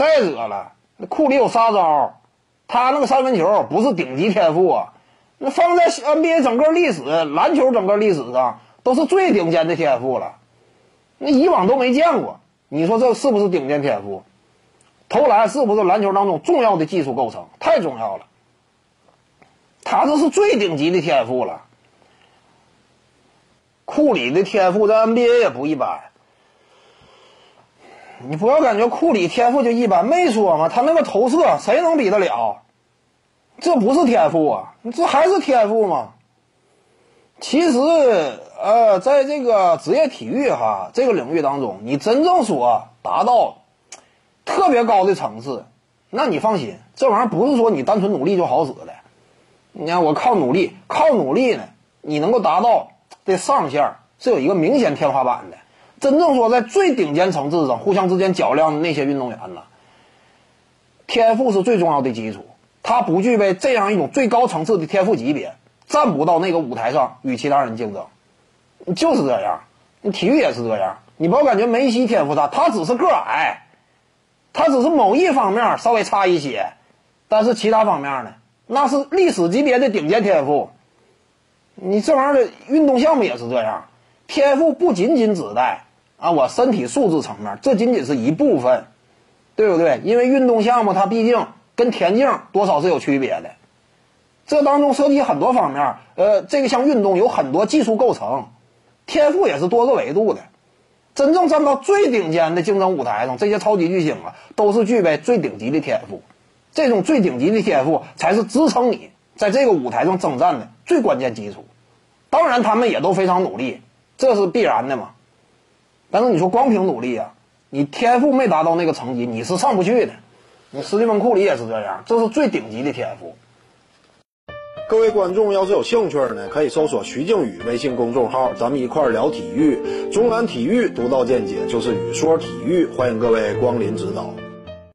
再者了，那库里有杀招，他那个三分球不是顶级天赋啊，那放在 NBA 整个历史、篮球整个历史上都是最顶尖的天赋了，那以往都没见过。你说这是不是顶尖天赋？投篮是不是篮球当中重要的技术构成？太重要了，他这是最顶级的天赋了。库里的天赋在 NBA 也不一般。你不要感觉库里天赋就一般，没说嘛，他那个投射谁能比得了？这不是天赋啊，这还是天赋吗？其实，呃，在这个职业体育哈这个领域当中，你真正说达到特别高的层次，那你放心，这玩意儿不是说你单纯努力就好使的。你看我靠努力，靠努力呢，你能够达到这上限是有一个明显天花板的。真正说在最顶尖层次上互相之间较量的那些运动员呢，天赋是最重要的基础。他不具备这样一种最高层次的天赋级别，站不到那个舞台上与其他人竞争，就是这样。你体育也是这样。你不要感觉梅西天赋大，他只是个矮，他只是某一方面稍微差一些，但是其他方面呢，那是历史级别的顶尖天赋。你这玩意儿的运动项目也是这样，天赋不仅仅指代。啊，我身体素质层面，这仅仅是一部分，对不对？因为运动项目它毕竟跟田径多少是有区别的，这当中涉及很多方面。呃，这个项运动有很多技术构成，天赋也是多个维度的。真正站到最顶尖的竞争舞台上，这些超级巨星啊，都是具备最顶级的天赋。这种最顶级的天赋才是支撑你在这个舞台上征战的最关键基础。当然，他们也都非常努力，这是必然的嘛。但是你说光凭努力啊，你天赋没达到那个层级，你是上不去的。你斯蒂芬库里也是这样，这是最顶级的天赋。各位观众要是有兴趣呢，可以搜索徐静宇微信公众号，咱们一块儿聊体育。中南体育独到见解就是语说体育，欢迎各位光临指导。